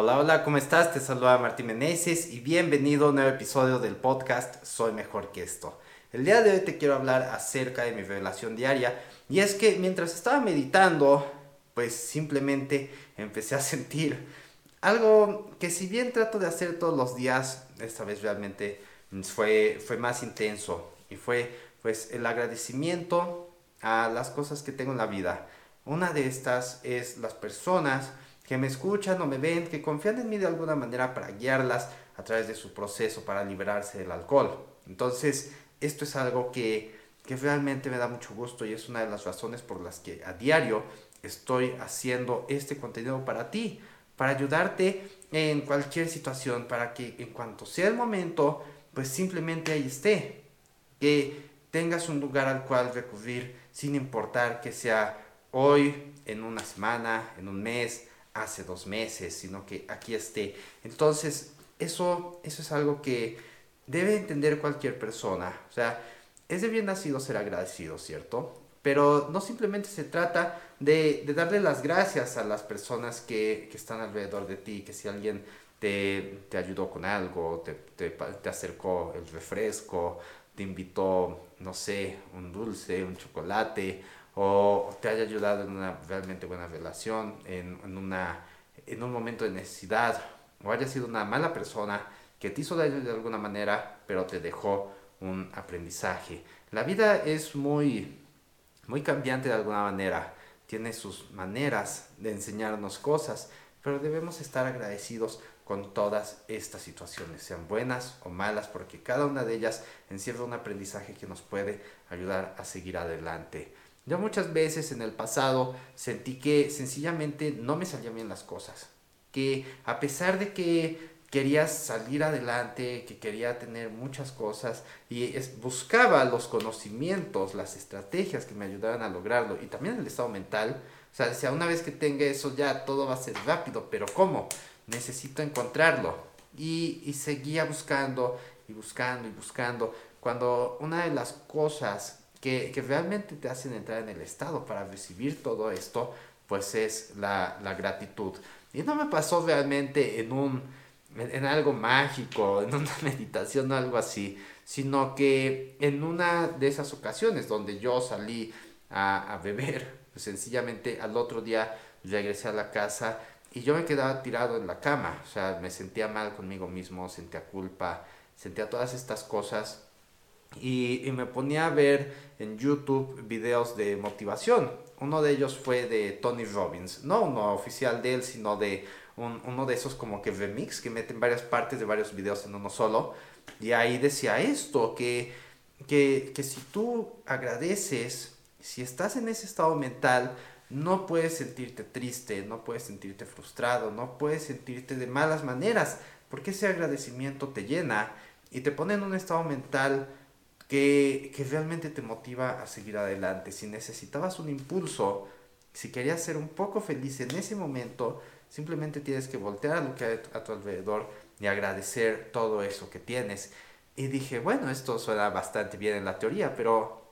Hola, hola, ¿cómo estás? Te saluda Martín Meneses y bienvenido a un nuevo episodio del podcast Soy Mejor que esto. El día de hoy te quiero hablar acerca de mi revelación diaria y es que mientras estaba meditando, pues simplemente empecé a sentir algo que si bien trato de hacer todos los días, esta vez realmente fue, fue más intenso y fue pues el agradecimiento a las cosas que tengo en la vida. Una de estas es las personas que me escuchan o me ven, que confían en mí de alguna manera para guiarlas a través de su proceso para liberarse del alcohol. Entonces, esto es algo que, que realmente me da mucho gusto y es una de las razones por las que a diario estoy haciendo este contenido para ti, para ayudarte en cualquier situación, para que en cuanto sea el momento, pues simplemente ahí esté, que tengas un lugar al cual recurrir sin importar que sea hoy, en una semana, en un mes, hace dos meses, sino que aquí esté. Entonces, eso, eso es algo que debe entender cualquier persona. O sea, es de bien nacido ser agradecido, ¿cierto? Pero no simplemente se trata de, darle las gracias a las personas que, que, están alrededor de ti, que si alguien te, te ayudó con algo, te, te, te acercó el refresco, te invitó, no sé, un dulce, un chocolate, o te haya ayudado en una realmente buena relación, en, en, una, en un momento de necesidad, o haya sido una mala persona que te hizo daño de alguna manera, pero te dejó un aprendizaje. La vida es muy, muy cambiante de alguna manera, tiene sus maneras de enseñarnos cosas, pero debemos estar agradecidos con todas estas situaciones, sean buenas o malas, porque cada una de ellas encierra un aprendizaje que nos puede ayudar a seguir adelante. Yo muchas veces en el pasado sentí que sencillamente no me salían bien las cosas. Que a pesar de que quería salir adelante, que quería tener muchas cosas y buscaba los conocimientos, las estrategias que me ayudaran a lograrlo y también el estado mental. O sea, decía, una vez que tenga eso ya todo va a ser rápido, pero ¿cómo? Necesito encontrarlo. Y, y seguía buscando y buscando y buscando. Cuando una de las cosas que, que, realmente te hacen entrar en el estado para recibir todo esto, pues es la, la gratitud. Y no me pasó realmente en un, en, algo mágico, en una meditación o algo así, sino que en una de esas ocasiones donde yo salí a, a beber, pues sencillamente al otro día regresé a la casa y yo me quedaba tirado en la cama, o sea, me sentía mal conmigo mismo, sentía culpa, sentía todas estas cosas y, me ponía a ver en YouTube videos de motivación. Uno de ellos fue de Tony Robbins, no uno oficial de él, sino de un, uno de esos como que remix que meten varias partes de varios videos en uno solo. Y ahí decía esto, que, que, que si tú agradeces, si estás en ese estado mental, no puedes sentirte triste, no puedes sentirte frustrado, no puedes sentirte de malas maneras, porque ese agradecimiento te llena y te pone en un estado mental que, que realmente te motiva a seguir adelante. Si necesitabas un impulso, si querías ser un poco feliz en ese momento, simplemente tienes que voltear a lo que hay a tu alrededor y agradecer todo eso que tienes. Y dije, bueno, esto suena bastante bien en la teoría, pero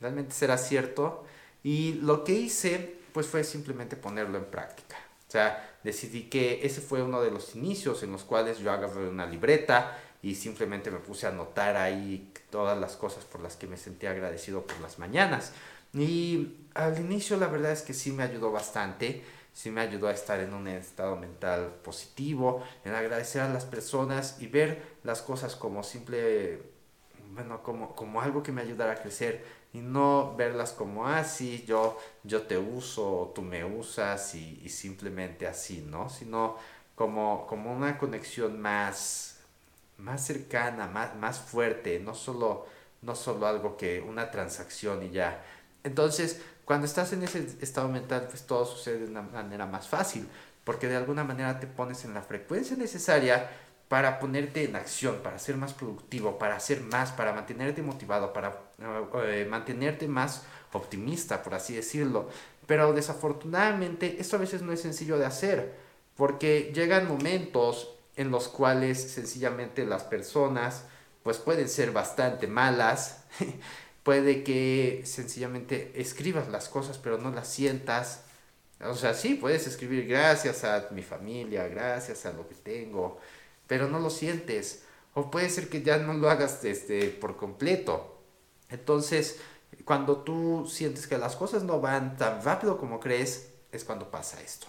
realmente será cierto. Y lo que hice, pues fue simplemente ponerlo en práctica. O sea, decidí que ese fue uno de los inicios en los cuales yo agarré una libreta y simplemente me puse a anotar ahí todas las cosas por las que me sentía agradecido por las mañanas. Y al inicio la verdad es que sí me ayudó bastante, sí me ayudó a estar en un estado mental positivo, en agradecer a las personas y ver las cosas como simple, bueno, como, como algo que me ayudara a crecer y no verlas como, ah, sí, yo, yo te uso, tú me usas y, y simplemente así, ¿no? Sino como, como una conexión más más cercana, más, más fuerte, no solo, no solo algo que una transacción y ya. Entonces, cuando estás en ese estado mental, pues todo sucede de una manera más fácil, porque de alguna manera te pones en la frecuencia necesaria para ponerte en acción, para ser más productivo, para hacer más, para mantenerte motivado, para eh, mantenerte más optimista, por así decirlo. Pero desafortunadamente esto a veces no es sencillo de hacer, porque llegan momentos en los cuales sencillamente las personas pues pueden ser bastante malas, puede que sencillamente escribas las cosas pero no las sientas O sea, sí, puedes escribir gracias a mi familia, gracias a lo que tengo, pero no lo sientes. O puede ser que ya no lo hagas este, por completo. Entonces, cuando tú sientes que las cosas no van tan rápido como crees, es cuando pasa esto.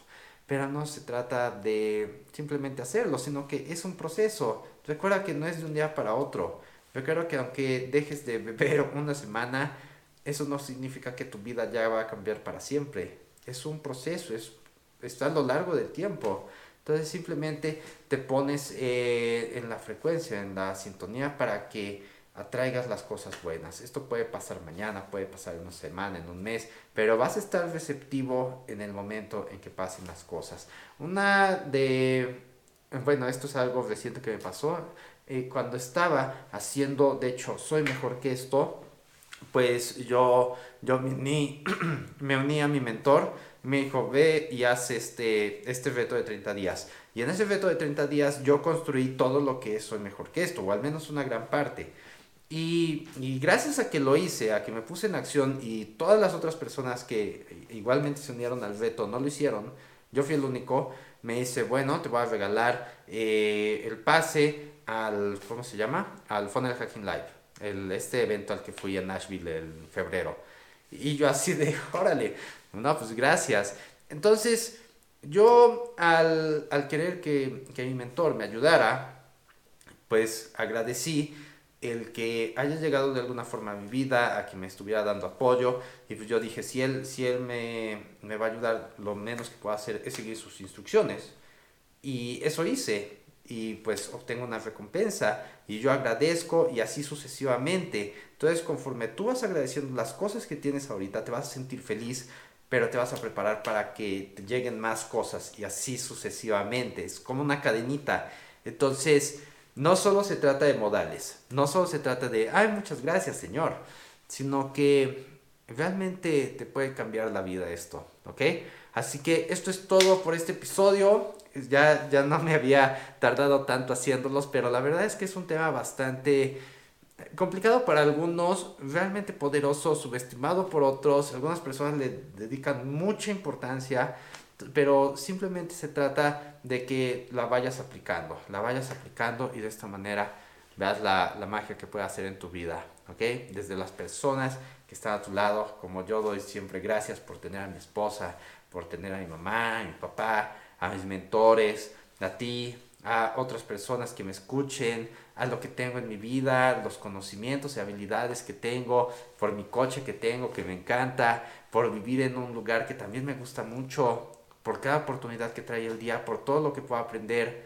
Pero no se trata de simplemente hacerlo, sino que es un proceso. Recuerda que no es de un día para otro. Recuerda que aunque dejes de beber una semana, eso no significa que tu vida ya va a cambiar para siempre. Es un proceso, es, está a lo largo del tiempo. Entonces simplemente te pones eh, en la frecuencia, en la sintonía para que atraigas las cosas buenas. Esto puede pasar mañana, puede pasar en una semana, en un mes, pero vas a estar receptivo en el momento en que pasen las cosas. Una de, bueno, esto es algo reciente que me pasó. Eh, cuando estaba haciendo, de hecho, soy mejor que esto, pues yo, yo me, uní, me uní a mi mentor, me dijo, ve y haz este, este reto de 30 días. Y en ese reto de 30 días yo construí todo lo que soy mejor que esto, o al menos una gran parte. Y, gracias a que lo hice, a que me puse en acción y todas las otras personas que igualmente se unieron al reto no lo hicieron, yo fui el único, me dice, bueno, te voy a regalar eh, el pase al, ¿cómo se llama? Al Funnel Hacking Live el, este evento al que fui a Nashville en febrero. Y yo así de, órale, no, pues gracias. Entonces, yo al, al querer que, que mi mentor me ayudara, pues agradecí el que haya llegado de alguna forma a mi vida, a que me estuviera dando apoyo. Y pues yo dije, si él, si él me, me va a ayudar, lo menos que puedo hacer es seguir sus instrucciones. Y eso hice y pues obtengo una recompensa y yo agradezco y así sucesivamente. Entonces conforme tú vas agradeciendo las cosas que tienes ahorita, te vas a sentir feliz, pero te vas a preparar para que te lleguen más cosas y así sucesivamente. Es como una cadenita. Entonces, no solo se trata de modales, no solo se trata de, ay, muchas gracias, Señor, sino que realmente te puede cambiar la vida esto, ¿ok? Así que esto es todo por este episodio. Ya, ya no me había tardado tanto haciéndolos, pero la verdad es que es un tema bastante complicado para algunos, realmente poderoso, subestimado por otros. Algunas personas le dedican mucha importancia, pero simplemente se trata de que la vayas aplicando, la vayas aplicando y de esta manera veas la, la magia que puede hacer en tu vida, ¿ok? Desde las personas que están a tu lado, como yo doy siempre gracias por tener a mi esposa, por tener a mi mamá, a mi papá, a mis mentores, a ti, a otras personas que me escuchen, a lo que tengo en mi vida, los conocimientos y habilidades que tengo, por mi coche que tengo, que me encanta, por vivir en un lugar que también me gusta mucho, por cada oportunidad que trae el día, por todo lo que puedo aprender,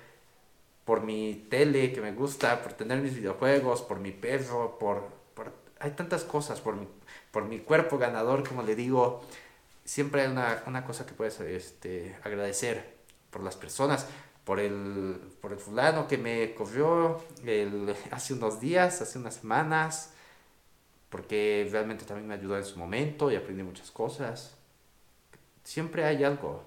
por mi tele que me gusta, por tener mis videojuegos, por mi perro, por... por hay tantas cosas, por mi, por mi cuerpo ganador, como le digo, siempre hay una, una cosa que puedes este, agradecer por las personas, por el, por el fulano que me corrió el, hace unos días, hace unas semanas, porque realmente también me ayudó en su momento y aprendí muchas cosas. Siempre hay algo,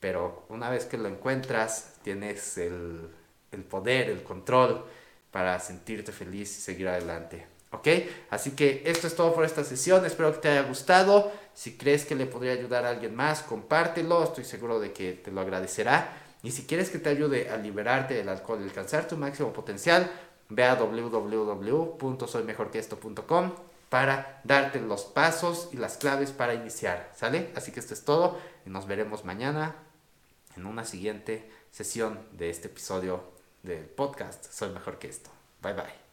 pero una vez que lo encuentras, tienes el, el poder, el control para sentirte feliz y seguir adelante. ¿Ok? Así que esto es todo por esta sesión. Espero que te haya gustado. Si crees que le podría ayudar a alguien más, compártelo. Estoy seguro de que te lo agradecerá. Y si quieres que te ayude a liberarte del alcohol y alcanzar tu máximo potencial, ve a www.soymejorqueesto.com para darte los pasos y las claves para iniciar. ¿Sale? Así que esto es todo y nos veremos mañana en una siguiente sesión de este episodio del podcast Soy Mejor que esto. Bye bye.